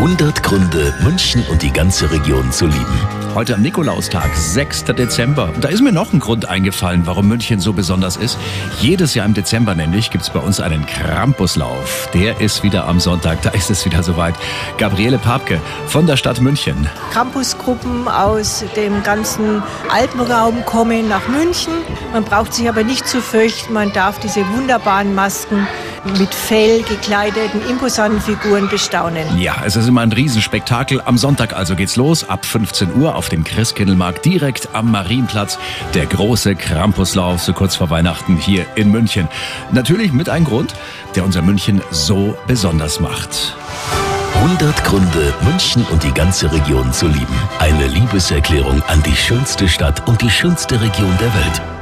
100 Gründe, München und die ganze Region zu lieben. Heute am Nikolaustag, 6. Dezember. Und da ist mir noch ein Grund eingefallen, warum München so besonders ist. Jedes Jahr im Dezember nämlich gibt es bei uns einen Krampuslauf. Der ist wieder am Sonntag, da ist es wieder soweit. Gabriele Papke von der Stadt München. Campusgruppen aus dem ganzen Alpenraum kommen nach München. Man braucht sich aber nicht zu fürchten, man darf diese wunderbaren Masken mit Fell gekleideten, imposanten Figuren bestaunen. Ja, es ist immer ein Riesenspektakel. Am Sonntag also geht's los, ab 15 Uhr auf dem Christkindlmarkt direkt am Marienplatz. Der große Krampuslauf, so kurz vor Weihnachten hier in München. Natürlich mit einem Grund, der unser München so besonders macht. 100 Gründe, München und die ganze Region zu lieben. Eine Liebeserklärung an die schönste Stadt und die schönste Region der Welt.